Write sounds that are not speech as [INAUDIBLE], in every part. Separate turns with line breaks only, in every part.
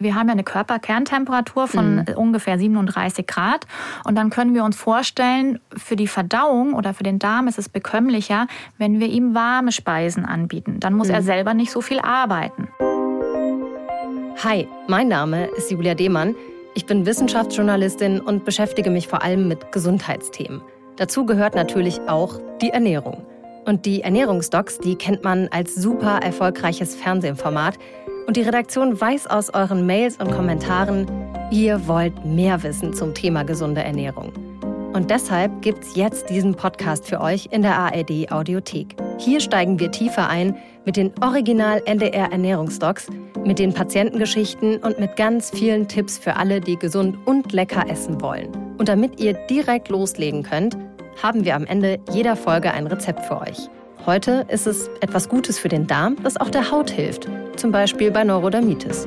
Wir haben ja eine Körperkerntemperatur von mhm. ungefähr 37 Grad. Und dann können wir uns vorstellen, für die Verdauung oder für den Darm ist es bekömmlicher, wenn wir ihm warme Speisen anbieten. Dann muss mhm. er selber nicht so viel arbeiten.
Hi, mein Name ist Julia Demann. Ich bin Wissenschaftsjournalistin und beschäftige mich vor allem mit Gesundheitsthemen. Dazu gehört natürlich auch die Ernährung. Und die Ernährungsdocs, die kennt man als super erfolgreiches Fernsehformat. Und die Redaktion weiß aus euren Mails und Kommentaren, ihr wollt mehr wissen zum Thema gesunde Ernährung. Und deshalb gibt's jetzt diesen Podcast für euch in der ARD Audiothek. Hier steigen wir tiefer ein mit den Original NDR Ernährungsdocs, mit den Patientengeschichten und mit ganz vielen Tipps für alle, die gesund und lecker essen wollen. Und damit ihr direkt loslegen könnt, haben wir am Ende jeder Folge ein Rezept für euch. Heute ist es etwas Gutes für den Darm, das auch der Haut hilft, zum Beispiel bei Neurodermitis.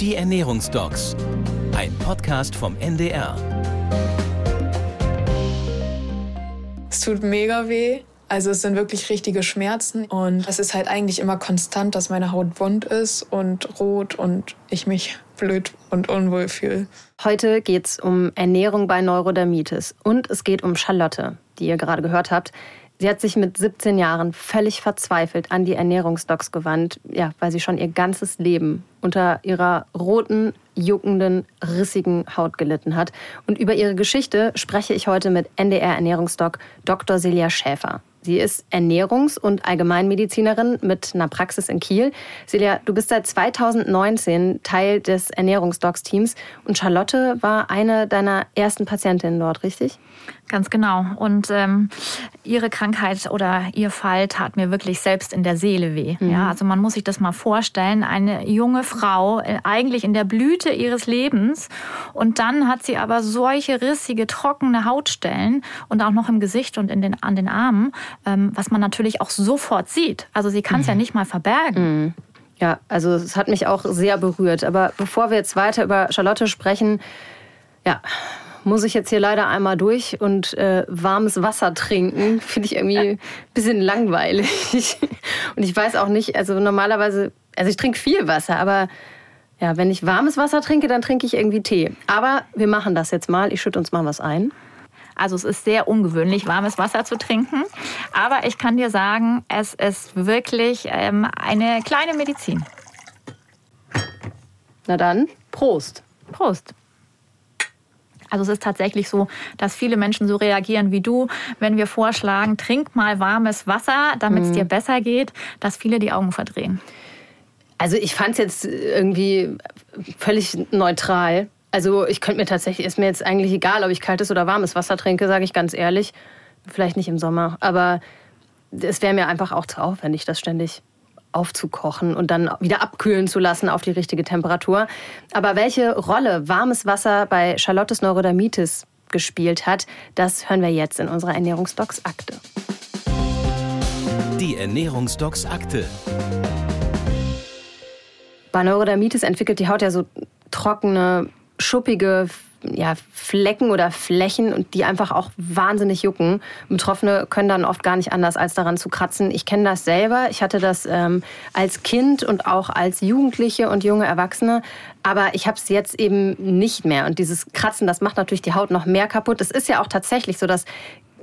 Die Ernährungsdocs, ein Podcast vom NDR.
Es tut mega weh. Also es sind wirklich richtige Schmerzen und es ist halt eigentlich immer konstant, dass meine Haut wund ist und rot und ich mich blöd und unwohl fühle.
Heute geht es um Ernährung bei Neurodermitis und es geht um Charlotte, die ihr gerade gehört habt. Sie hat sich mit 17 Jahren völlig verzweifelt an die Ernährungsdocs gewandt, ja, weil sie schon ihr ganzes Leben unter ihrer roten, juckenden, rissigen Haut gelitten hat. Und über ihre Geschichte spreche ich heute mit NDR Ernährungsdoc Dr. Silja Schäfer. Sie ist Ernährungs- und Allgemeinmedizinerin mit einer Praxis in Kiel. Silja, du bist seit 2019 Teil des Ernährungsdocs-Teams und Charlotte war eine deiner ersten Patientinnen dort, richtig?
Ganz genau. Und ähm, ihre Krankheit oder ihr Fall tat mir wirklich selbst in der Seele weh. Mhm. Ja, also man muss sich das mal vorstellen. Eine junge Frau, äh, eigentlich in der Blüte ihres Lebens. Und dann hat sie aber solche rissige, trockene Hautstellen und auch noch im Gesicht und in den, an den Armen, ähm, was man natürlich auch sofort sieht. Also sie kann es mhm. ja nicht mal verbergen.
Mhm. Ja, also es hat mich auch sehr berührt. Aber bevor wir jetzt weiter über Charlotte sprechen, ja, muss ich jetzt hier leider einmal durch und äh, warmes Wasser trinken. [LAUGHS] Finde ich irgendwie ein bisschen langweilig. [LAUGHS] Und ich weiß auch nicht, also normalerweise, also ich trinke viel Wasser, aber ja, wenn ich warmes Wasser trinke, dann trinke ich irgendwie Tee. Aber wir machen das jetzt mal. Ich schütte uns mal was ein.
Also es ist sehr ungewöhnlich, warmes Wasser zu trinken. Aber ich kann dir sagen, es ist wirklich ähm, eine kleine Medizin.
Na dann, Prost.
Prost. Also es ist tatsächlich so, dass viele Menschen so reagieren wie du, wenn wir vorschlagen, trink mal warmes Wasser, damit es mhm. dir besser geht, dass viele die Augen verdrehen.
Also ich fand es jetzt irgendwie völlig neutral. Also ich könnte mir tatsächlich, ist mir jetzt eigentlich egal, ob ich kaltes oder warmes Wasser trinke, sage ich ganz ehrlich. Vielleicht nicht im Sommer, aber es wäre mir einfach auch zu aufwendig, das ständig aufzukochen und dann wieder abkühlen zu lassen auf die richtige Temperatur. Aber welche Rolle warmes Wasser bei Charlottes Neurodermitis gespielt hat, das hören wir jetzt in unserer Ernährungsdocs-Akte.
Die Ernährungsdocs-Akte.
Bei Neurodermitis entwickelt die Haut ja so trockene, schuppige ja, Flecken oder Flächen und die einfach auch wahnsinnig jucken. Betroffene können dann oft gar nicht anders, als daran zu kratzen. Ich kenne das selber. Ich hatte das ähm, als Kind und auch als Jugendliche und junge Erwachsene. Aber ich habe es jetzt eben nicht mehr. Und dieses Kratzen, das macht natürlich die Haut noch mehr kaputt. Es ist ja auch tatsächlich so, dass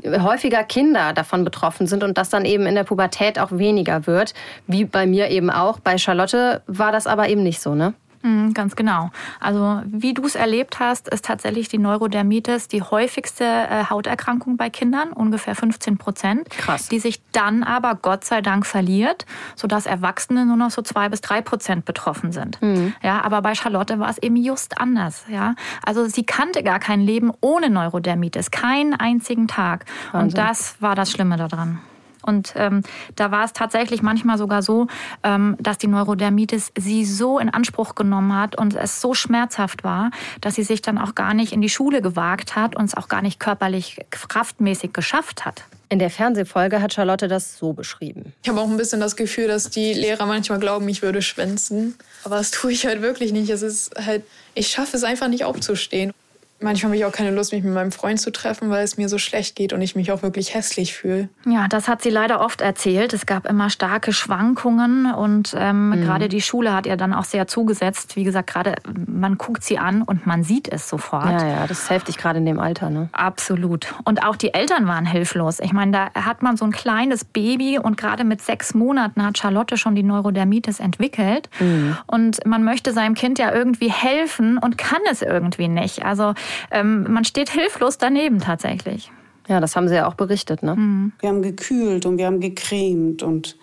häufiger Kinder davon betroffen sind und das dann eben in der Pubertät auch weniger wird, wie bei mir eben auch. Bei Charlotte war das aber eben nicht so, ne?
Mhm, ganz genau. Also wie du es erlebt hast, ist tatsächlich die Neurodermitis die häufigste äh, Hauterkrankung bei Kindern, ungefähr 15 Prozent.
Krass.
Die sich dann aber Gott sei Dank verliert, sodass Erwachsene nur noch so zwei bis drei Prozent betroffen sind. Mhm. Ja, aber bei Charlotte war es eben just anders. Ja, also sie kannte gar kein Leben ohne Neurodermitis, keinen einzigen Tag. Wahnsinn. Und das war das Schlimme daran. Und ähm, da war es tatsächlich manchmal sogar so, ähm, dass die Neurodermitis sie so in Anspruch genommen hat und es so schmerzhaft war, dass sie sich dann auch gar nicht in die Schule gewagt hat und es auch gar nicht körperlich kraftmäßig geschafft hat.
In der Fernsehfolge hat Charlotte das so beschrieben.
Ich habe auch ein bisschen das Gefühl, dass die Lehrer manchmal glauben, ich würde schwänzen. Aber das tue ich halt wirklich nicht. Es ist halt, ich schaffe es einfach nicht aufzustehen. Manchmal habe ich auch keine Lust, mich mit meinem Freund zu treffen, weil es mir so schlecht geht und ich mich auch wirklich hässlich fühle.
Ja, das hat sie leider oft erzählt. Es gab immer starke Schwankungen und ähm, mhm. gerade die Schule hat ihr dann auch sehr zugesetzt. Wie gesagt, gerade man guckt sie an und man sieht es sofort.
Ja, ja, das ist heftig gerade in dem Alter. Ne?
Absolut. Und auch die Eltern waren hilflos. Ich meine, da hat man so ein kleines Baby und gerade mit sechs Monaten hat Charlotte schon die Neurodermitis entwickelt. Mhm. Und man möchte seinem Kind ja irgendwie helfen und kann es irgendwie nicht. Also ähm, man steht hilflos daneben tatsächlich.
Ja, das haben Sie ja auch berichtet, ne? Mhm.
Wir haben gekühlt und wir haben gecremt und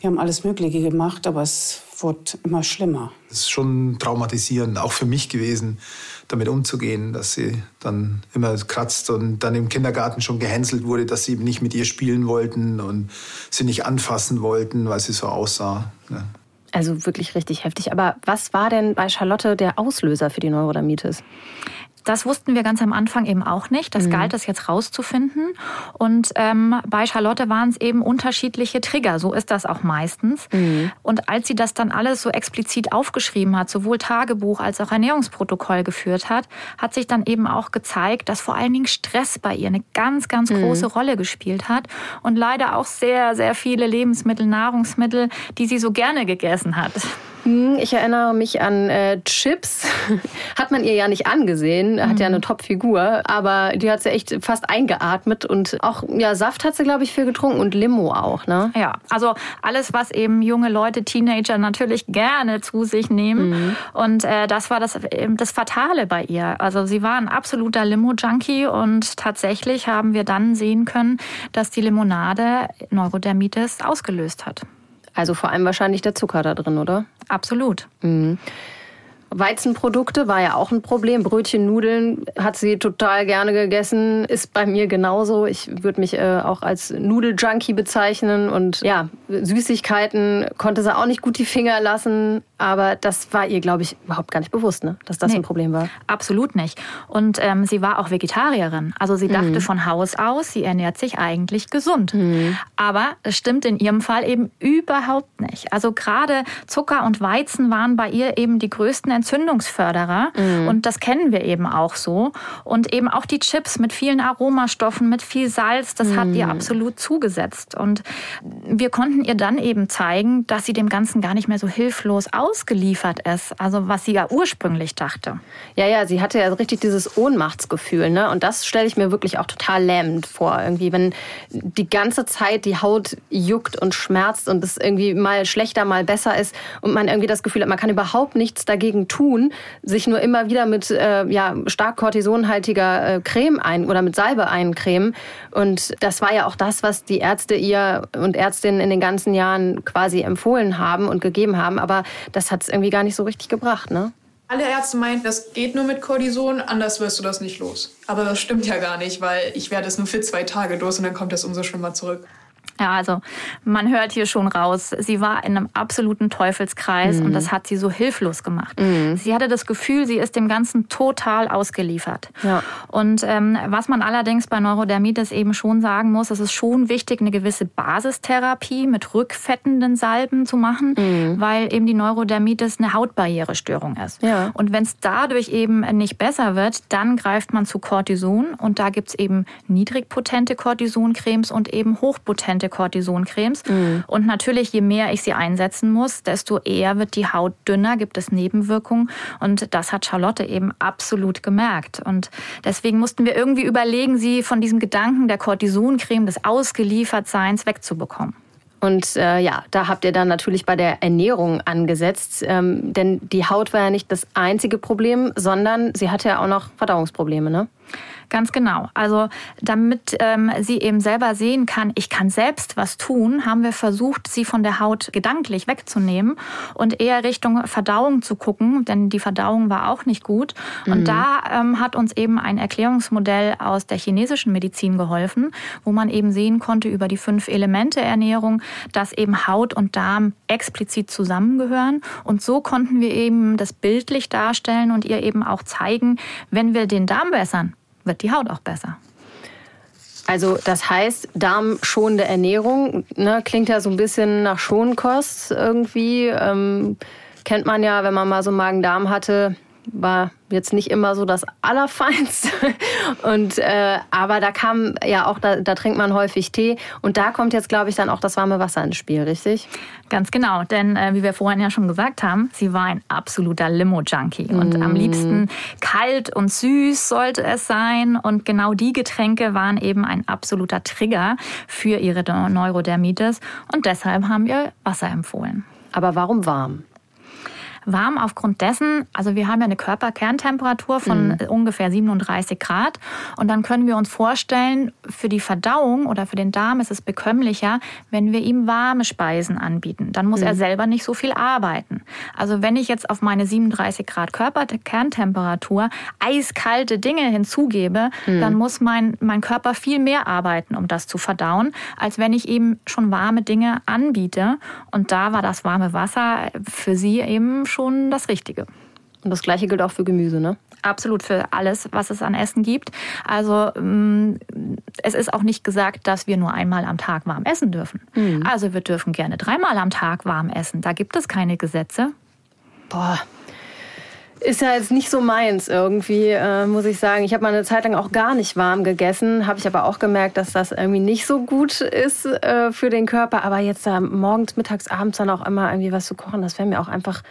wir haben alles Mögliche gemacht, aber es wurde immer schlimmer.
Es ist schon traumatisierend, auch für mich gewesen, damit umzugehen, dass sie dann immer kratzt und dann im Kindergarten schon gehänselt wurde, dass sie nicht mit ihr spielen wollten und sie nicht anfassen wollten, weil sie so aussah. Ja.
Also wirklich richtig heftig. Aber was war denn bei Charlotte der Auslöser für die Neurodermitis?
Das wussten wir ganz am Anfang eben auch nicht. Das mhm. galt es jetzt rauszufinden. Und ähm, bei Charlotte waren es eben unterschiedliche Trigger. So ist das auch meistens. Mhm. Und als sie das dann alles so explizit aufgeschrieben hat, sowohl Tagebuch als auch Ernährungsprotokoll geführt hat, hat sich dann eben auch gezeigt, dass vor allen Dingen Stress bei ihr eine ganz, ganz mhm. große Rolle gespielt hat. Und leider auch sehr, sehr viele Lebensmittel, Nahrungsmittel, die sie so gerne gegessen hat.
Hm, ich erinnere mich an äh, Chips. [LAUGHS] hat man ihr ja nicht angesehen. Hat mhm. ja eine Top-Figur. Aber die hat sie echt fast eingeatmet. Und auch ja, Saft hat sie, glaube ich, viel getrunken. Und Limo auch, ne?
Ja, also alles, was eben junge Leute, Teenager natürlich gerne zu sich nehmen. Mhm. Und äh, das war das, das Fatale bei ihr. Also sie war ein absoluter Limo-Junkie. Und tatsächlich haben wir dann sehen können, dass die Limonade Neurodermitis ausgelöst hat.
Also vor allem wahrscheinlich der Zucker da drin, oder?
Absolut.
Mhm. Weizenprodukte war ja auch ein Problem. Brötchen, Nudeln hat sie total gerne gegessen. Ist bei mir genauso. Ich würde mich äh, auch als Nudeljunkie bezeichnen. Und ja, Süßigkeiten konnte sie auch nicht gut die Finger lassen. Aber das war ihr, glaube ich, überhaupt gar nicht bewusst, ne? dass das nee, ein Problem war.
Absolut nicht. Und ähm, sie war auch Vegetarierin. Also sie dachte mhm. von Haus aus, sie ernährt sich eigentlich gesund. Mhm. Aber es stimmt in ihrem Fall eben überhaupt nicht. Also gerade Zucker und Weizen waren bei ihr eben die größten Entzündungsförderer. Mhm. Und das kennen wir eben auch so. Und eben auch die Chips mit vielen Aromastoffen, mit viel Salz, das hat ihr mhm. absolut zugesetzt. Und wir konnten ihr dann eben zeigen, dass sie dem Ganzen gar nicht mehr so hilflos aus ausgeliefert ist, also was sie ja ursprünglich dachte.
Ja, ja, sie hatte ja richtig dieses Ohnmachtsgefühl, ne? Und das stelle ich mir wirklich auch total lähmend vor, irgendwie, wenn die ganze Zeit die Haut juckt und schmerzt und es irgendwie mal schlechter, mal besser ist und man irgendwie das Gefühl hat, man kann überhaupt nichts dagegen tun, sich nur immer wieder mit äh, ja, stark kortisonhaltiger äh, Creme ein oder mit Salbe eincremen. Und das war ja auch das, was die Ärzte ihr und Ärztinnen in den ganzen Jahren quasi empfohlen haben und gegeben haben. Aber das das hat es irgendwie gar nicht so richtig gebracht, ne?
Alle Ärzte meinen, das geht nur mit Cortison, anders wirst du das nicht los. Aber das stimmt ja gar nicht, weil ich werde es nur für zwei Tage los und dann kommt es umso schlimmer zurück.
Ja, also man hört hier schon raus, sie war in einem absoluten Teufelskreis mhm. und das hat sie so hilflos gemacht. Mhm. Sie hatte das Gefühl, sie ist dem Ganzen total ausgeliefert. Ja. Und ähm, was man allerdings bei Neurodermitis eben schon sagen muss, es ist schon wichtig, eine gewisse Basistherapie mit rückfettenden Salben zu machen, mhm. weil eben die Neurodermitis eine Hautbarrierestörung ist. Ja. Und wenn es dadurch eben nicht besser wird, dann greift man zu Cortison und da gibt es eben niedrigpotente Cortisoncremes und eben hochpotente permanente Cortisoncremes. Mhm. Und natürlich, je mehr ich sie einsetzen muss, desto eher wird die Haut dünner, gibt es Nebenwirkungen. Und das hat Charlotte eben absolut gemerkt. Und deswegen mussten wir irgendwie überlegen, sie von diesem Gedanken der Cortisoncreme, des Ausgeliefertseins wegzubekommen.
Und äh, ja, da habt ihr dann natürlich bei der Ernährung angesetzt, ähm, denn die Haut war ja nicht das einzige Problem, sondern sie hatte ja auch noch Verdauungsprobleme, ne?
Ganz genau. Also damit ähm, sie eben selber sehen kann, ich kann selbst was tun, haben wir versucht, sie von der Haut gedanklich wegzunehmen und eher Richtung Verdauung zu gucken, denn die Verdauung war auch nicht gut. Und mhm. da ähm, hat uns eben ein Erklärungsmodell aus der chinesischen Medizin geholfen, wo man eben sehen konnte über die fünf Elemente Ernährung, dass eben Haut und Darm explizit zusammengehören. Und so konnten wir eben das bildlich darstellen und ihr eben auch zeigen, wenn wir den Darm bessern, wird die Haut auch besser.
Also das heißt, darmschonende Ernährung ne, klingt ja so ein bisschen nach Schonkost irgendwie. Ähm, kennt man ja, wenn man mal so Magen-Darm hatte, war jetzt nicht immer so das Allerfeinste. [LAUGHS] Und, äh, aber da kam ja auch, da, da trinkt man häufig Tee. Und da kommt jetzt, glaube ich, dann auch das warme Wasser ins Spiel, richtig?
Ganz genau, denn äh, wie wir vorhin ja schon gesagt haben, sie war ein absoluter Limo-Junkie. Und am liebsten kalt und süß sollte es sein. Und genau die Getränke waren eben ein absoluter Trigger für ihre Neurodermitis. Und deshalb haben wir Wasser empfohlen.
Aber warum warm?
Warm aufgrund dessen, also wir haben ja eine Körperkerntemperatur von mhm. ungefähr 37 Grad und dann können wir uns vorstellen, für die Verdauung oder für den Darm ist es bekömmlicher, wenn wir ihm warme Speisen anbieten. Dann muss mhm. er selber nicht so viel arbeiten. Also wenn ich jetzt auf meine 37 Grad Körperkerntemperatur eiskalte Dinge hinzugebe, mhm. dann muss mein, mein Körper viel mehr arbeiten, um das zu verdauen, als wenn ich ihm schon warme Dinge anbiete. Und da war das warme Wasser für sie eben schon das Richtige.
Und das Gleiche gilt auch für Gemüse, ne?
Absolut für alles, was es an Essen gibt. Also mm, es ist auch nicht gesagt, dass wir nur einmal am Tag warm essen dürfen. Mhm. Also wir dürfen gerne dreimal am Tag warm essen. Da gibt es keine Gesetze.
Boah, ist ja jetzt nicht so meins irgendwie, äh, muss ich sagen. Ich habe mal eine Zeit lang auch gar nicht warm gegessen, habe ich aber auch gemerkt, dass das irgendwie nicht so gut ist äh, für den Körper. Aber jetzt da morgens, mittags, abends dann auch immer irgendwie was zu kochen, das wäre mir auch einfach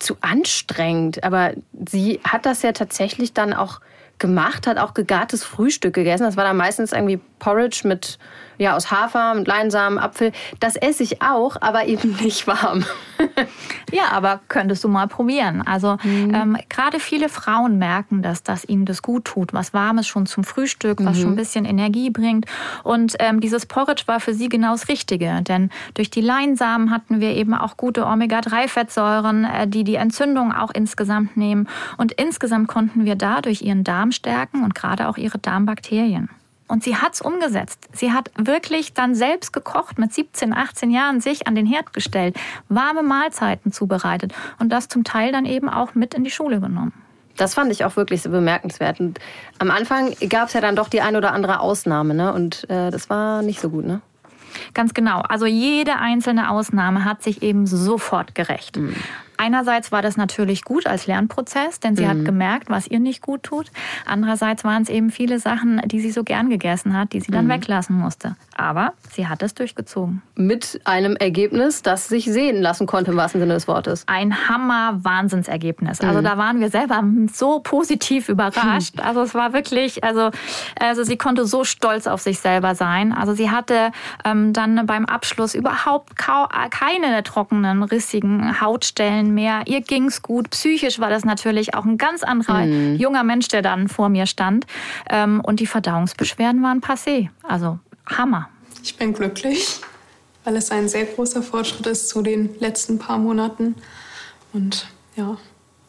zu anstrengend. Aber sie hat das ja tatsächlich dann auch gemacht, hat auch gegartes Frühstück gegessen. Das war dann meistens irgendwie Porridge mit ja, aus Hafer, mit Leinsamen, Apfel. Das esse ich auch, aber eben [LAUGHS] nicht warm. [LAUGHS]
ja, aber könntest du mal probieren. Also mhm. ähm, gerade viele Frauen merken das, dass ihnen das gut tut. Was Warmes schon zum Frühstück, was mhm. schon ein bisschen Energie bringt. Und ähm, dieses Porridge war für sie genau das Richtige. Denn durch die Leinsamen hatten wir eben auch gute Omega-3-Fettsäuren, äh, die die Entzündung auch insgesamt nehmen. Und insgesamt konnten wir dadurch ihren Darm stärken und gerade auch ihre Darmbakterien. Und sie hat es umgesetzt. Sie hat wirklich dann selbst gekocht, mit 17, 18 Jahren sich an den Herd gestellt, warme Mahlzeiten zubereitet und das zum Teil dann eben auch mit in die Schule genommen.
Das fand ich auch wirklich so bemerkenswert. Und am Anfang gab es ja dann doch die ein oder andere Ausnahme, ne? Und äh, das war nicht so gut, ne?
Ganz genau. Also jede einzelne Ausnahme hat sich eben sofort gerecht. Mhm. Einerseits war das natürlich gut als Lernprozess, denn sie mhm. hat gemerkt, was ihr nicht gut tut. Andererseits waren es eben viele Sachen, die sie so gern gegessen hat, die sie dann mhm. weglassen musste. Aber sie hat es durchgezogen.
Mit einem Ergebnis, das sich sehen lassen konnte, im wahrsten Sinne des Wortes.
Ein Hammer-Wahnsinnsergebnis. Also mhm. da waren wir selber so positiv überrascht. Also es war wirklich, also, also sie konnte so stolz auf sich selber sein. Also sie hatte ähm, dann beim Abschluss überhaupt keine trockenen, rissigen Hautstellen mehr. Ihr ging's gut. Psychisch war das natürlich auch ein ganz anderer mhm. junger Mensch, der dann vor mir stand. Ähm, und die Verdauungsbeschwerden waren passé. Also Hammer.
Ich bin glücklich, weil es ein sehr großer Fortschritt ist zu den letzten paar Monaten. Und ja,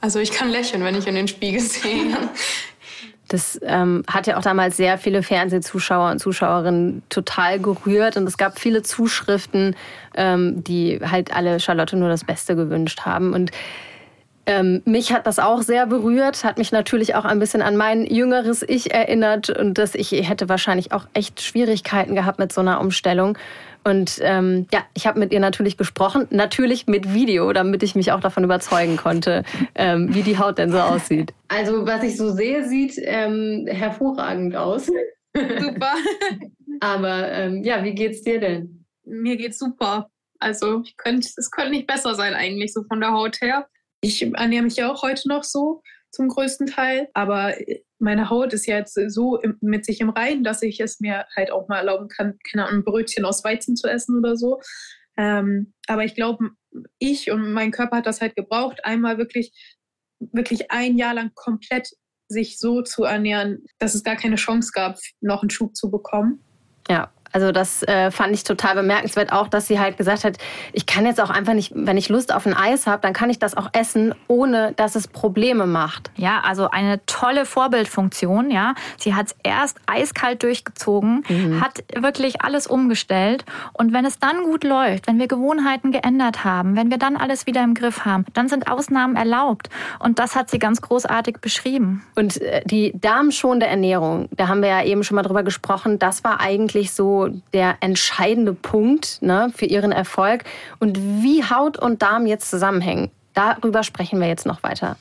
also ich kann lächeln, wenn ich in den Spiegel sehe.
Das ähm, hat ja auch damals sehr viele Fernsehzuschauer und Zuschauerinnen total gerührt. Und es gab viele Zuschriften, ähm, die halt alle Charlotte nur das Beste gewünscht haben. Und ähm, mich hat das auch sehr berührt, hat mich natürlich auch ein bisschen an mein jüngeres Ich erinnert und dass ich hätte wahrscheinlich auch echt Schwierigkeiten gehabt mit so einer Umstellung. Und ähm, ja, ich habe mit ihr natürlich gesprochen, natürlich mit Video, damit ich mich auch davon überzeugen konnte, ähm, wie die Haut denn so aussieht. Also was ich so sehe, sieht ähm, hervorragend aus.
Super. [LAUGHS]
Aber ähm, ja, wie geht's dir denn?
Mir geht's super. Also ich könnte, es könnte nicht besser sein eigentlich so von der Haut her. Ich ernähre mich ja auch heute noch so zum größten Teil, aber meine Haut ist ja jetzt so mit sich im Reinen, dass ich es mir halt auch mal erlauben kann, keine Ahnung, ein Brötchen aus Weizen zu essen oder so. Ähm, aber ich glaube, ich und mein Körper hat das halt gebraucht, einmal wirklich, wirklich ein Jahr lang komplett sich so zu ernähren, dass es gar keine Chance gab, noch einen Schub zu bekommen.
Ja, also das äh, fand ich total bemerkenswert, auch dass sie halt gesagt hat, ich kann jetzt auch einfach nicht, wenn ich Lust auf ein Eis habe, dann kann ich das auch essen, ohne dass es Probleme macht.
Ja, also eine tolle Vorbildfunktion, ja. Sie hat es erst eiskalt durchgezogen, mhm. hat wirklich alles umgestellt und wenn es dann gut läuft, wenn wir Gewohnheiten geändert haben, wenn wir dann alles wieder im Griff haben, dann sind Ausnahmen erlaubt und das hat sie ganz großartig beschrieben.
Und äh, die darmschonende Ernährung, da haben wir ja eben schon mal drüber gesprochen, das war eigentlich so der entscheidende Punkt ne, für ihren Erfolg. Und wie Haut und Darm jetzt zusammenhängen, darüber sprechen wir jetzt noch weiter.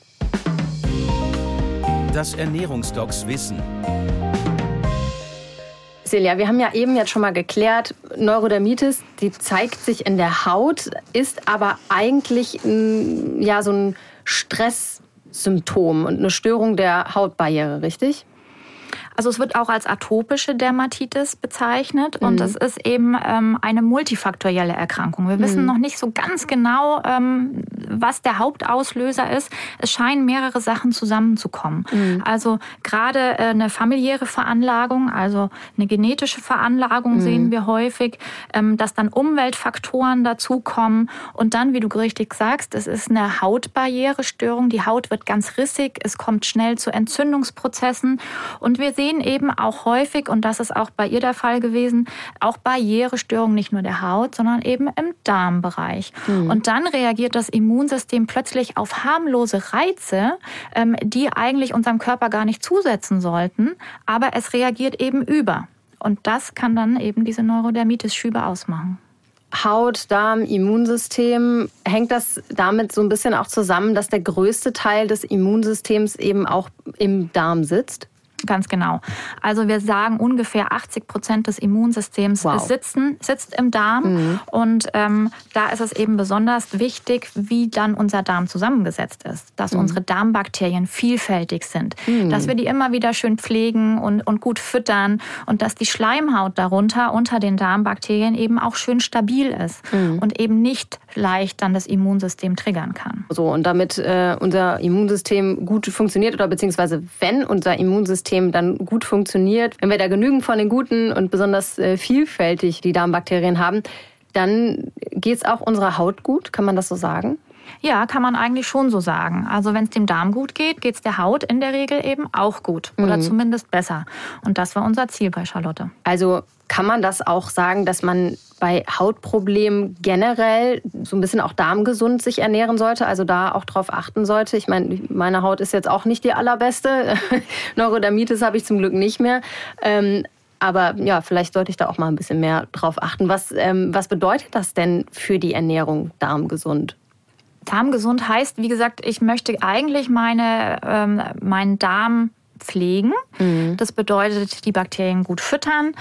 Das Ernährungsdocs Wissen.
Celia, wir haben ja eben jetzt schon mal geklärt, Neurodermitis, die zeigt sich in der Haut, ist aber eigentlich ja so ein Stresssymptom und eine Störung der Hautbarriere, richtig?
Also es wird auch als atopische Dermatitis bezeichnet und mhm. es ist eben ähm, eine multifaktorielle Erkrankung. Wir wissen mhm. noch nicht so ganz genau, ähm, was der Hauptauslöser ist. Es scheinen mehrere Sachen zusammenzukommen. Mhm. Also gerade äh, eine familiäre Veranlagung, also eine genetische Veranlagung mhm. sehen wir häufig, ähm, dass dann Umweltfaktoren dazukommen und dann, wie du richtig sagst, es ist eine Hautbarrierestörung. Die Haut wird ganz rissig, es kommt schnell zu Entzündungsprozessen und wir sehen eben auch häufig, und das ist auch bei ihr der Fall gewesen, auch Barrierestörungen nicht nur der Haut, sondern eben im Darmbereich. Mhm. Und dann reagiert das Immunsystem plötzlich auf harmlose Reize, ähm, die eigentlich unserem Körper gar nicht zusetzen sollten, aber es reagiert eben über. Und das kann dann eben diese Neurodermitis-Schübe ausmachen.
Haut, Darm, Immunsystem, hängt das damit so ein bisschen auch zusammen, dass der größte Teil des Immunsystems eben auch im Darm sitzt?
Ganz genau. Also wir sagen, ungefähr 80 Prozent des Immunsystems wow. sitzen, sitzt im Darm. Mhm. Und ähm, da ist es eben besonders wichtig, wie dann unser Darm zusammengesetzt ist. Dass mhm. unsere Darmbakterien vielfältig sind. Mhm. Dass wir die immer wieder schön pflegen und, und gut füttern. Und dass die Schleimhaut darunter, unter den Darmbakterien, eben auch schön stabil ist. Mhm. Und eben nicht leicht dann das Immunsystem triggern kann.
So, und damit äh, unser Immunsystem gut funktioniert oder beziehungsweise wenn unser Immunsystem dann gut funktioniert, wenn wir da genügend von den guten und besonders äh, vielfältig die Darmbakterien haben, dann geht es auch unserer Haut gut, kann man das so sagen?
Ja, kann man eigentlich schon so sagen. Also wenn es dem Darm gut geht, geht es der Haut in der Regel eben auch gut oder mhm. zumindest besser. Und das war unser Ziel bei Charlotte.
Also kann man das auch sagen, dass man bei Hautproblemen generell so ein bisschen auch darmgesund sich ernähren sollte, also da auch drauf achten sollte. Ich meine, meine Haut ist jetzt auch nicht die allerbeste. [LAUGHS] Neurodermitis habe ich zum Glück nicht mehr. Ähm, aber ja, vielleicht sollte ich da auch mal ein bisschen mehr drauf achten. Was, ähm, was bedeutet das denn für die Ernährung darmgesund?
Darmgesund heißt, wie gesagt, ich möchte eigentlich meine, ähm, meinen Darm pflegen. Mhm. Das bedeutet, die Bakterien gut füttern,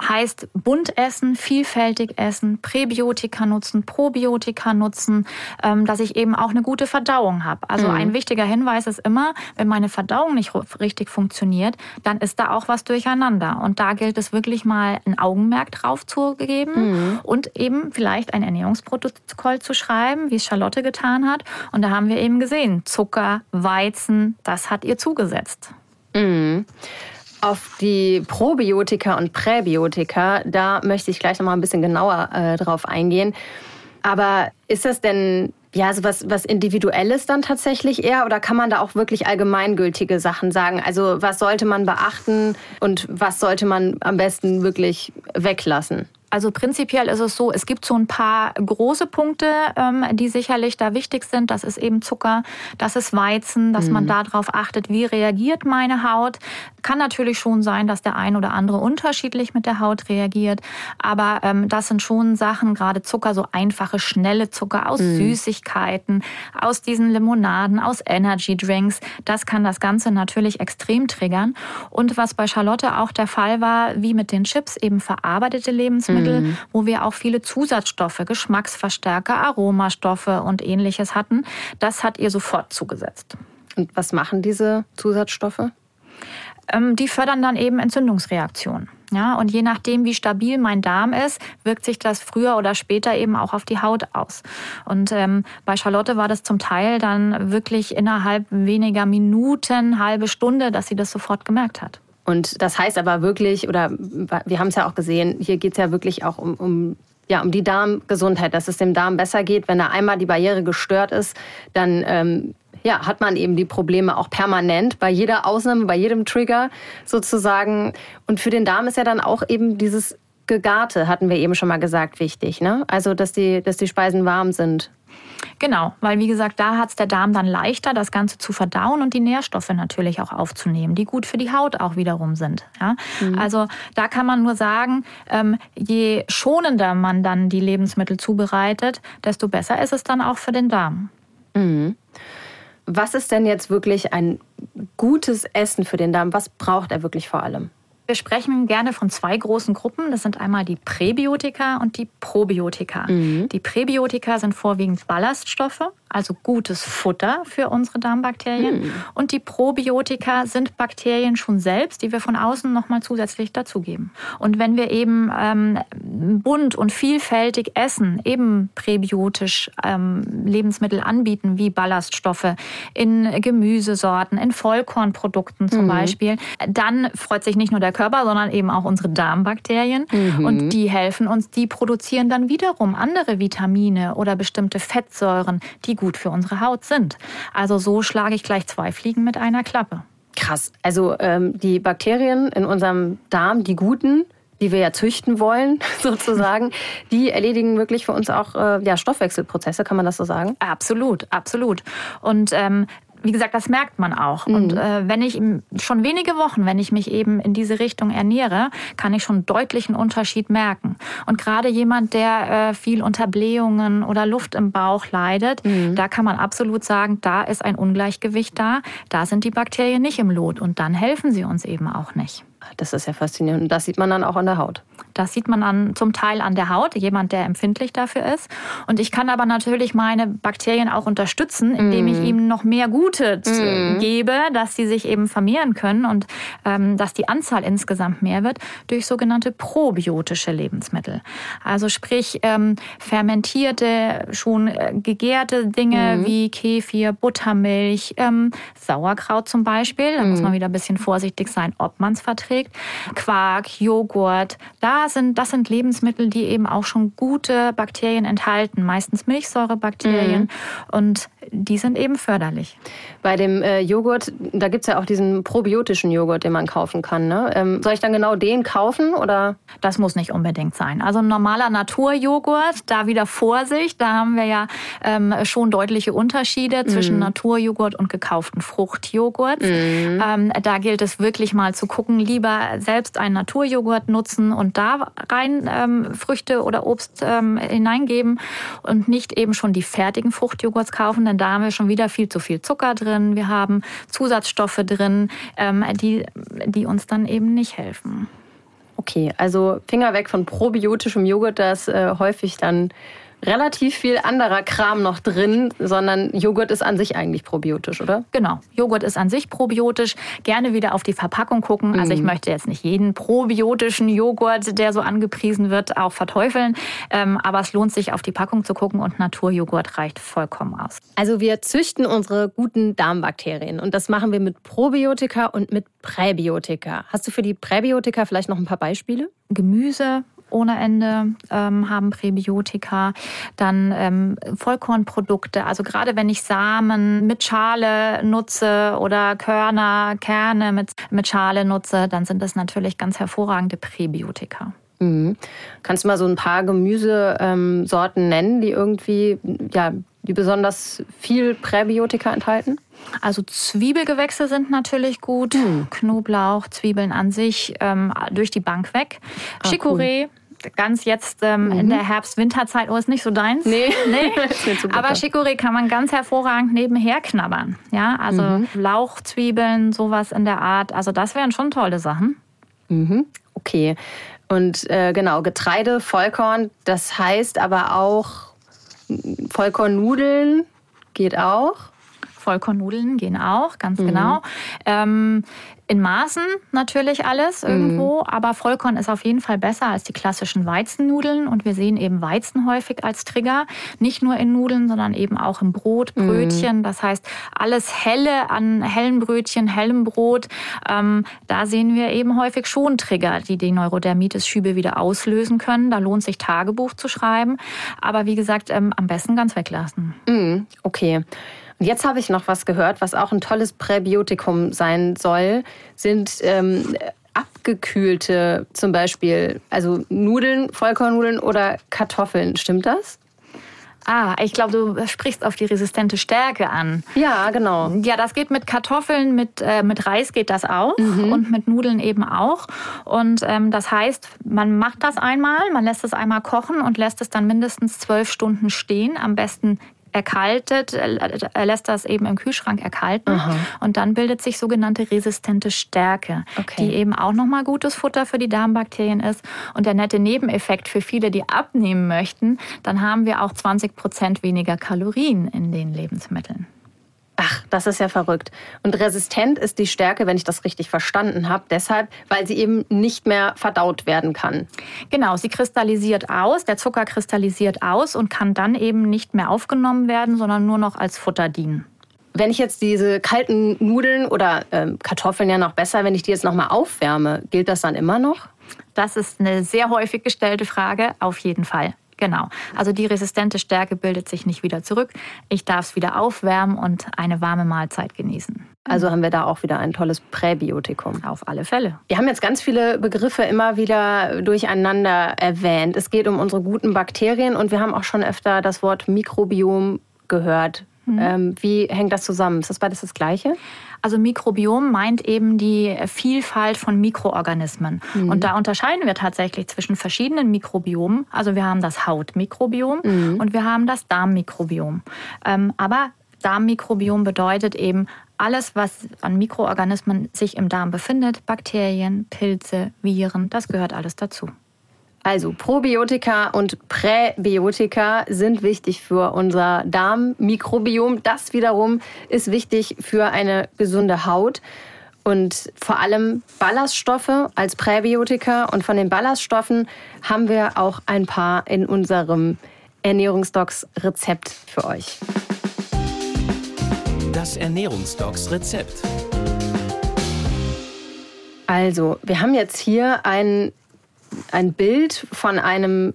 heißt bunt essen, vielfältig essen, Präbiotika nutzen, Probiotika nutzen, ähm, dass ich eben auch eine gute Verdauung habe. Also mhm. ein wichtiger Hinweis ist immer, wenn meine Verdauung nicht richtig funktioniert, dann ist da auch was durcheinander. Und da gilt es wirklich mal ein Augenmerk drauf zu geben mhm. und eben vielleicht ein Ernährungsprotokoll zu schreiben, wie es Charlotte getan hat. Und da haben wir eben gesehen, Zucker, Weizen, das hat ihr zugesetzt.
Mhm. Auf die Probiotika und Präbiotika, da möchte ich gleich noch mal ein bisschen genauer äh, drauf eingehen. Aber ist das denn ja, so was, was Individuelles dann tatsächlich eher oder kann man da auch wirklich allgemeingültige Sachen sagen? Also was sollte man beachten und was sollte man am besten wirklich weglassen?
Also prinzipiell ist es so, es gibt so ein paar große Punkte, ähm, die sicherlich da wichtig sind. Das ist eben Zucker, das ist Weizen, dass mhm. man darauf achtet, wie reagiert meine Haut. Kann natürlich schon sein, dass der ein oder andere unterschiedlich mit der Haut reagiert. Aber ähm, das sind schon Sachen, gerade Zucker, so einfache, schnelle Zucker aus mhm. Süßigkeiten, aus diesen Limonaden, aus Energy Drinks. Das kann das Ganze natürlich extrem triggern. Und was bei Charlotte auch der Fall war, wie mit den Chips, eben verarbeitete Lebensmittel. Lebensmittel, mhm. wo wir auch viele Zusatzstoffe, Geschmacksverstärker, Aromastoffe und ähnliches hatten. Das hat ihr sofort zugesetzt.
Und was machen diese Zusatzstoffe?
Ähm, die fördern dann eben Entzündungsreaktionen. Ja, und je nachdem, wie stabil mein Darm ist, wirkt sich das früher oder später eben auch auf die Haut aus. Und ähm, bei Charlotte war das zum Teil dann wirklich innerhalb weniger Minuten, halbe Stunde, dass sie das sofort gemerkt hat.
Und das heißt aber wirklich, oder wir haben es ja auch gesehen, hier geht es ja wirklich auch um, um ja, um die Darmgesundheit, dass es dem Darm besser geht. Wenn da einmal die Barriere gestört ist, dann ähm, ja, hat man eben die Probleme auch permanent bei jeder Ausnahme, bei jedem Trigger sozusagen. Und für den Darm ist ja dann auch eben dieses Gegarte, hatten wir eben schon mal gesagt, wichtig. Ne? Also, dass die, dass die Speisen warm sind.
Genau, weil wie gesagt, da hat es der Darm dann leichter, das Ganze zu verdauen und die Nährstoffe natürlich auch aufzunehmen, die gut für die Haut auch wiederum sind. Ja? Mhm. Also da kann man nur sagen, ähm, je schonender man dann die Lebensmittel zubereitet, desto besser ist es dann auch für den Darm.
Mhm. Was ist denn jetzt wirklich ein gutes Essen für den Darm? Was braucht er wirklich vor allem?
Wir sprechen gerne von zwei großen Gruppen. Das sind einmal die Präbiotika und die Probiotika. Mhm. Die Präbiotika sind vorwiegend Ballaststoffe, also gutes Futter für unsere Darmbakterien. Mhm. Und die Probiotika sind Bakterien schon selbst, die wir von außen nochmal zusätzlich dazugeben. Und wenn wir eben ähm, bunt und vielfältig essen, eben präbiotisch ähm, Lebensmittel anbieten, wie Ballaststoffe in Gemüsesorten, in Vollkornprodukten zum mhm. Beispiel, dann freut sich nicht nur der Körper, sondern eben auch unsere Darmbakterien. Mhm. Und die helfen uns, die produzieren dann wiederum andere Vitamine oder bestimmte Fettsäuren, die gut für unsere Haut sind. Also so schlage ich gleich zwei Fliegen mit einer Klappe.
Krass. Also ähm, die Bakterien in unserem Darm, die guten, die wir ja züchten wollen, [LAUGHS] sozusagen, die erledigen wirklich für uns auch äh, ja, Stoffwechselprozesse, kann man das so sagen?
Absolut, absolut. Und ähm, wie gesagt, das merkt man auch. Mhm. Und äh, wenn ich schon wenige Wochen, wenn ich mich eben in diese Richtung ernähre, kann ich schon deutlichen Unterschied merken. Und gerade jemand, der äh, viel unter Blähungen oder Luft im Bauch leidet, mhm. da kann man absolut sagen, da ist ein Ungleichgewicht da. Da sind die Bakterien nicht im Lot und dann helfen sie uns eben auch nicht.
Das ist ja faszinierend. Und das sieht man dann auch an der Haut.
Das sieht man an, zum Teil an der Haut, jemand, der empfindlich dafür ist. Und ich kann aber natürlich meine Bakterien auch unterstützen, indem mm. ich ihm noch mehr Gute mm. gebe, dass sie sich eben vermehren können und ähm, dass die Anzahl insgesamt mehr wird durch sogenannte probiotische Lebensmittel. Also sprich ähm, fermentierte, schon äh, gegärte Dinge mm. wie Kefir, Buttermilch, ähm, Sauerkraut zum Beispiel. Da muss man wieder ein bisschen vorsichtig sein, ob man es verträgt verträgt. Quark, Joghurt, da sind, das sind Lebensmittel, die eben auch schon gute Bakterien enthalten, meistens Milchsäurebakterien. Mhm. Und die sind eben förderlich.
Bei dem äh, Joghurt, da gibt es ja auch diesen probiotischen Joghurt, den man kaufen kann. Ne? Ähm, soll ich dann genau den kaufen oder?
Das muss nicht unbedingt sein. Also ein normaler Naturjoghurt, da wieder Vorsicht, da haben wir ja ähm, schon deutliche Unterschiede zwischen mm. Naturjoghurt und gekauften Fruchtjoghurt. Mm. Ähm, da gilt es wirklich mal zu gucken, lieber selbst einen Naturjoghurt nutzen und da rein ähm, Früchte oder Obst ähm, hineingeben und nicht eben schon die fertigen Fruchtjoghurts kaufen, denn da haben wir schon wieder viel zu viel Zucker drin. Wir haben Zusatzstoffe drin, ähm, die, die uns dann eben nicht helfen.
Okay, also Finger weg von probiotischem Joghurt, das äh, häufig dann relativ viel anderer Kram noch drin, sondern Joghurt ist an sich eigentlich probiotisch, oder?
Genau, Joghurt ist an sich probiotisch. Gerne wieder auf die Verpackung gucken. Also ich mhm. möchte jetzt nicht jeden probiotischen Joghurt, der so angepriesen wird, auch verteufeln. Ähm, aber es lohnt sich, auf die Packung zu gucken und Naturjoghurt reicht vollkommen aus.
Also wir züchten unsere guten Darmbakterien und das machen wir mit Probiotika und mit Präbiotika. Hast du für die Präbiotika vielleicht noch ein paar Beispiele?
Gemüse, ohne Ende ähm, haben Präbiotika. Dann ähm, Vollkornprodukte, also gerade wenn ich Samen mit Schale nutze oder Körner, Kerne mit, mit Schale nutze, dann sind das natürlich ganz hervorragende Präbiotika.
Mhm. Kannst du mal so ein paar Gemüsesorten ähm, nennen, die irgendwie, ja, die besonders viel Präbiotika enthalten?
Also Zwiebelgewächse sind natürlich gut. Mhm. Knoblauch, Zwiebeln an sich ähm, durch die Bank weg. Ah, Chicorée, cool ganz jetzt ähm, mhm. in der Herbst-Winterzeit, oh, ist nicht so deins. Nee. nee. [LAUGHS] Aber Chicorée kann man ganz hervorragend nebenher knabbern. Ja, also mhm. Lauchzwiebeln, sowas in der Art. Also das wären schon tolle Sachen.
Mhm. Okay. Und äh, genau, Getreide, Vollkorn, das heißt aber auch Vollkornnudeln geht auch.
Vollkornnudeln gehen auch, ganz mhm. genau. Ähm, in Maßen natürlich alles irgendwo, mhm. aber Vollkorn ist auf jeden Fall besser als die klassischen Weizennudeln und wir sehen eben Weizen häufig als Trigger, nicht nur in Nudeln, sondern eben auch im Brot, mhm. Brötchen. Mhm. Das heißt, alles helle an hellen Brötchen, hellem Brot, ähm, da sehen wir eben häufig schon Trigger, die die Neurodermitis-Schübe wieder auslösen können. Da lohnt sich Tagebuch zu schreiben, aber wie gesagt, ähm, am besten ganz weglassen.
Mhm. Okay. Und jetzt habe ich noch was gehört, was auch ein tolles Präbiotikum sein soll, sind ähm, abgekühlte zum Beispiel, also Nudeln, Vollkornnudeln oder Kartoffeln. Stimmt das?
Ah, ich glaube, du sprichst auf die resistente Stärke an.
Ja, genau.
Ja, das geht mit Kartoffeln, mit, äh, mit Reis geht das auch mhm. und mit Nudeln eben auch. Und ähm, das heißt, man macht das einmal, man lässt es einmal kochen und lässt es dann mindestens zwölf Stunden stehen, am besten erkaltet, er lässt das eben im Kühlschrank erkalten Aha. und dann bildet sich sogenannte resistente Stärke, okay. die eben auch nochmal gutes Futter für die Darmbakterien ist. Und der nette Nebeneffekt für viele, die abnehmen möchten, dann haben wir auch 20 Prozent weniger Kalorien in den Lebensmitteln.
Ach, das ist ja verrückt. Und resistent ist die Stärke, wenn ich das richtig verstanden habe, deshalb, weil sie eben nicht mehr verdaut werden kann.
Genau, sie kristallisiert aus, der Zucker kristallisiert aus und kann dann eben nicht mehr aufgenommen werden, sondern nur noch als Futter dienen.
Wenn ich jetzt diese kalten Nudeln oder äh, Kartoffeln ja noch besser, wenn ich die jetzt nochmal aufwärme, gilt das dann immer noch?
Das ist eine sehr häufig gestellte Frage, auf jeden Fall. Genau. Also die resistente Stärke bildet sich nicht wieder zurück. Ich darf es wieder aufwärmen und eine warme Mahlzeit genießen.
Also haben wir da auch wieder ein tolles Präbiotikum.
Auf alle Fälle.
Wir haben jetzt ganz viele Begriffe immer wieder durcheinander erwähnt. Es geht um unsere guten Bakterien und wir haben auch schon öfter das Wort Mikrobiom gehört. Mhm. Ähm, wie hängt das zusammen? Ist das beides das Gleiche?
Also Mikrobiom meint eben die Vielfalt von Mikroorganismen. Mhm. Und da unterscheiden wir tatsächlich zwischen verschiedenen Mikrobiomen. Also wir haben das Hautmikrobiom mhm. und wir haben das Darmmikrobiom. Ähm, aber Darmmikrobiom bedeutet eben alles, was an Mikroorganismen sich im Darm befindet, Bakterien, Pilze, Viren, das gehört alles dazu.
Also Probiotika und Präbiotika sind wichtig für unser Darmmikrobiom. Das wiederum ist wichtig für eine gesunde Haut. Und vor allem Ballaststoffe als Präbiotika. Und von den Ballaststoffen haben wir auch ein paar in unserem Ernährungsdocs-Rezept für euch.
Das Ernährungsdocs-Rezept.
Also, wir haben jetzt hier ein ein Bild von einem,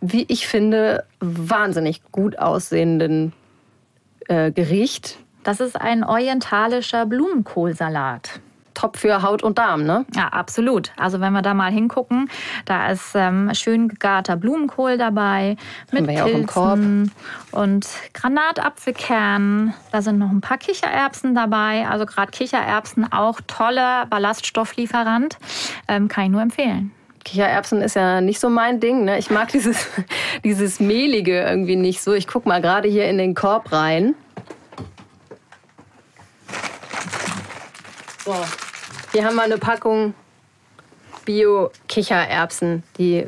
wie ich finde, wahnsinnig gut aussehenden äh, Gericht.
Das ist ein orientalischer Blumenkohlsalat
top für Haut und Darm, ne?
Ja, absolut. Also wenn wir da mal hingucken, da ist ähm, schön gegarter Blumenkohl dabei mit wir Pilzen und Granatapfelkernen. Da sind noch ein paar Kichererbsen dabei. Also gerade Kichererbsen auch toller Ballaststofflieferant. Ähm, kann ich nur empfehlen.
Kichererbsen ist ja nicht so mein Ding. Ne? Ich mag [LAUGHS] dieses, dieses Mehlige irgendwie nicht so. Ich guck mal gerade hier in den Korb rein. So. Hier haben wir eine Packung Bio-Kichererbsen. Die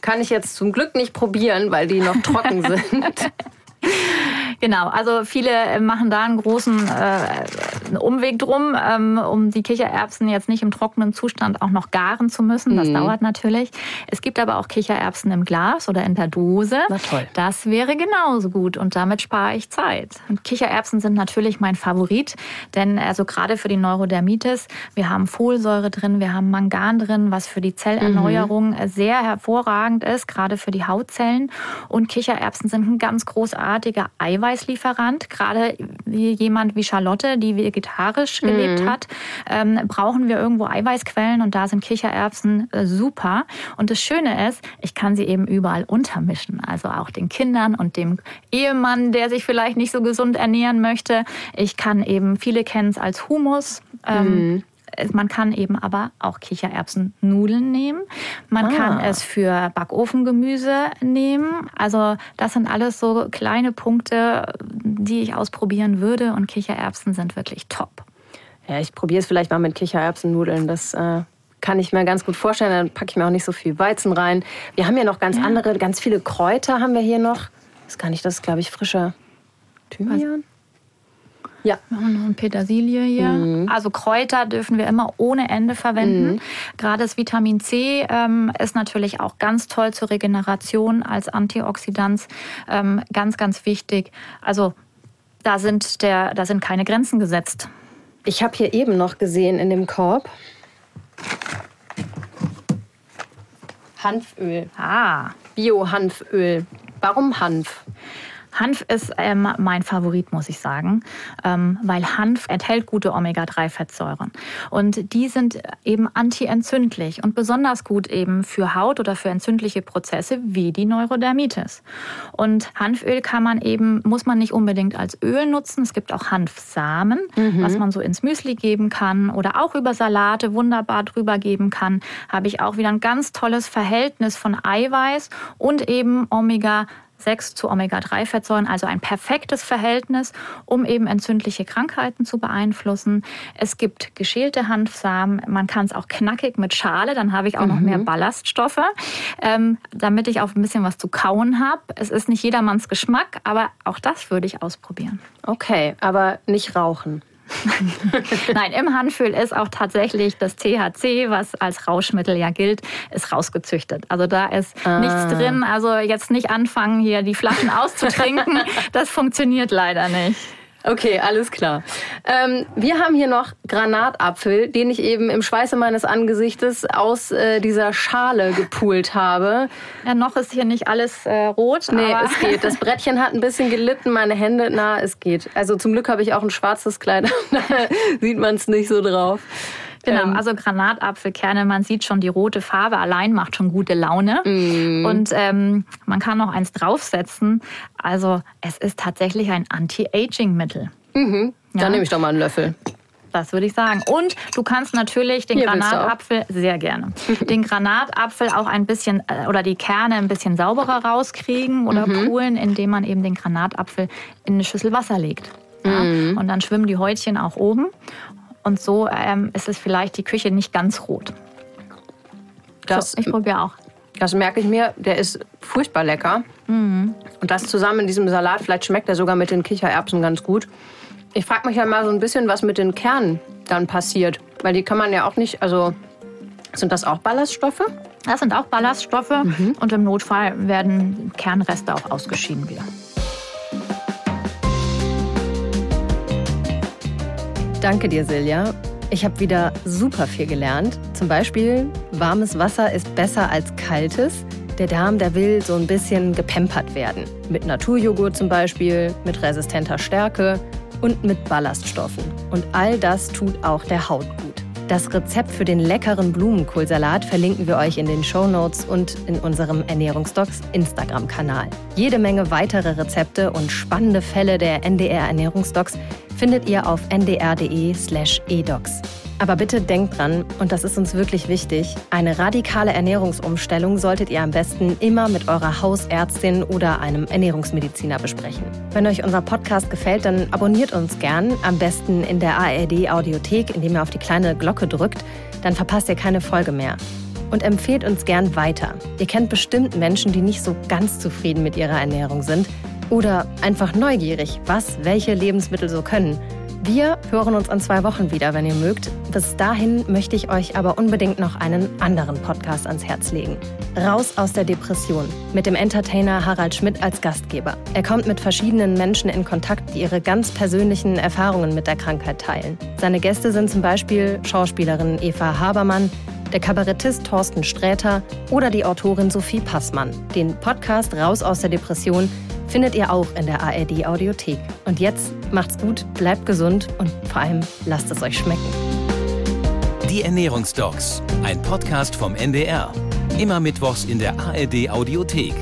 kann ich jetzt zum Glück nicht probieren, weil die noch trocken [LAUGHS] sind.
Genau, also viele äh, machen da einen großen äh, Umweg drum, ähm, um die Kichererbsen jetzt nicht im trockenen Zustand auch noch garen zu müssen. Das mhm. dauert natürlich. Es gibt aber auch Kichererbsen im Glas oder in der Dose.
Na toll.
Das wäre genauso gut und damit spare ich Zeit. Und Kichererbsen sind natürlich mein Favorit, denn also gerade für die Neurodermitis, wir haben Folsäure drin, wir haben Mangan drin, was für die Zellerneuerung mhm. sehr hervorragend ist, gerade für die Hautzellen. Und Kichererbsen sind ein ganz großartiger Eiweiß Eiweißlieferant. Gerade wie jemand wie Charlotte, die vegetarisch mhm. gelebt hat, ähm, brauchen wir irgendwo Eiweißquellen und da sind Kichererbsen äh, super. Und das Schöne ist, ich kann sie eben überall untermischen. Also auch den Kindern und dem Ehemann, der sich vielleicht nicht so gesund ernähren möchte. Ich kann eben, viele kennen es als Humus. Ähm, mhm. Man kann eben aber auch Kichererbsennudeln nehmen. Man ah. kann es für Backofengemüse nehmen. Also das sind alles so kleine Punkte, die ich ausprobieren würde. Und Kichererbsen sind wirklich top.
Ja, ich probiere es vielleicht mal mit Kichererbsennudeln. Das äh, kann ich mir ganz gut vorstellen. Dann packe ich mir auch nicht so viel Weizen rein. Wir haben ja noch ganz ja. andere, ganz viele Kräuter haben wir hier noch. Das kann ich, das ist, glaube ich, frischer Thymian.
Ja. Wir haben noch ein Petersilie hier. Mhm. Also Kräuter dürfen wir immer ohne Ende verwenden. Mhm. Gerade das Vitamin C ähm, ist natürlich auch ganz toll zur Regeneration als Antioxidant. Ähm, ganz, ganz wichtig. Also da sind, der, da sind keine Grenzen gesetzt.
Ich habe hier eben noch gesehen in dem Korb Hanföl.
Ah.
Bio-Hanföl. Warum Hanf?
Hanf ist ähm, mein Favorit, muss ich sagen, ähm, weil Hanf enthält gute Omega-3-Fettsäuren. Und die sind eben antientzündlich und besonders gut eben für Haut oder für entzündliche Prozesse wie die Neurodermitis. Und Hanföl kann man eben, muss man nicht unbedingt als Öl nutzen. Es gibt auch Hanfsamen, mhm. was man so ins Müsli geben kann oder auch über Salate wunderbar drüber geben kann. Habe ich auch wieder ein ganz tolles Verhältnis von Eiweiß und eben Omega 6 zu Omega-3-Fettsäuren, also ein perfektes Verhältnis, um eben entzündliche Krankheiten zu beeinflussen. Es gibt geschälte Hanfsamen, man kann es auch knackig mit Schale, dann habe ich auch mhm. noch mehr mhm. Ballaststoffe, ähm, damit ich auch ein bisschen was zu kauen habe. Es ist nicht jedermanns Geschmack, aber auch das würde ich ausprobieren.
Okay, aber nicht rauchen. [LAUGHS]
Nein, im Hanföl ist auch tatsächlich das THC, was als Rauschmittel ja gilt, ist rausgezüchtet. Also da ist ah. nichts drin. Also jetzt nicht anfangen, hier die Flaschen auszutrinken. [LAUGHS] Das funktioniert leider nicht.
Okay, alles klar. Ähm, wir haben hier noch Granatapfel, den ich eben im Schweiße meines Angesichtes aus äh, dieser Schale gepult habe.
Ja, noch ist hier nicht alles äh, rot.
Nee, es geht. Das [LAUGHS] Brettchen hat ein bisschen gelitten, meine Hände, na, es geht. Also zum Glück habe ich auch ein schwarzes Kleid, [LAUGHS] da sieht man es nicht so drauf.
Genau, ähm, also Granatapfelkerne, man sieht schon, die rote Farbe allein macht schon gute Laune. Mm. Und ähm, man kann noch eins draufsetzen. Also es ist tatsächlich ein Anti-Aging-Mittel.
Mhm. Dann ja. nehme ich doch mal einen Löffel.
Das würde ich sagen. Und du kannst natürlich den Hier Granatapfel sehr gerne. [LAUGHS] Den Granatapfel auch ein bisschen äh, oder die Kerne ein bisschen sauberer rauskriegen oder mhm. poolen, indem man eben den Granatapfel in eine Schüssel Wasser legt. Ja? Mhm. Und dann schwimmen die Häutchen auch oben. Und so ähm, ist es vielleicht die Küche nicht ganz rot.
Das, so, ich probiere auch. Das merke ich mir, der ist furchtbar lecker. Mhm. Und das zusammen in diesem Salat, vielleicht schmeckt er sogar mit den Kichererbsen ganz gut. Ich frage mich ja mal so ein bisschen, was mit den Kernen dann passiert. Weil die kann man ja auch nicht, also sind das auch Ballaststoffe?
Das sind auch Ballaststoffe mhm. und im Notfall werden Kernreste auch ausgeschieden wieder.
Danke dir, Silja. Ich habe wieder super viel gelernt. Zum Beispiel, warmes Wasser ist besser als kaltes. Der Darm, der will so ein bisschen gepempert werden. Mit Naturjoghurt zum Beispiel, mit resistenter Stärke und mit Ballaststoffen. Und all das tut auch der Haut gut. Das Rezept für den leckeren Blumenkohlsalat verlinken wir euch in den Show Notes und in unserem Ernährungsdocs Instagram-Kanal. Jede Menge weitere Rezepte und spannende Fälle der NDR Ernährungsdocs findet ihr auf ndr.de/slash edocs. Aber bitte denkt dran, und das ist uns wirklich wichtig, eine radikale Ernährungsumstellung solltet ihr am besten immer mit eurer Hausärztin oder einem Ernährungsmediziner besprechen. Wenn euch unser Podcast gefällt, dann abonniert uns gern, am besten in der ARD Audiothek, indem ihr auf die kleine Glocke drückt, dann verpasst ihr keine Folge mehr. Und empfehlt uns gern weiter. Ihr kennt bestimmt Menschen, die nicht so ganz zufrieden mit ihrer Ernährung sind oder einfach neugierig, was welche Lebensmittel so können. Wir hören uns in zwei Wochen wieder, wenn ihr mögt. Bis dahin möchte ich euch aber unbedingt noch einen anderen Podcast ans Herz legen. Raus aus der Depression mit dem Entertainer Harald Schmidt als Gastgeber. Er kommt mit verschiedenen Menschen in Kontakt, die ihre ganz persönlichen Erfahrungen mit der Krankheit teilen. Seine Gäste sind zum Beispiel Schauspielerin Eva Habermann, der Kabarettist Thorsten Sträter oder die Autorin Sophie Passmann. Den Podcast Raus aus der Depression findet ihr auch in der ARD Audiothek. Und jetzt macht's gut, bleibt gesund und vor allem lasst es euch schmecken.
Die Ernährungsdocs, ein Podcast vom NDR. Immer mittwochs in der ARD Audiothek.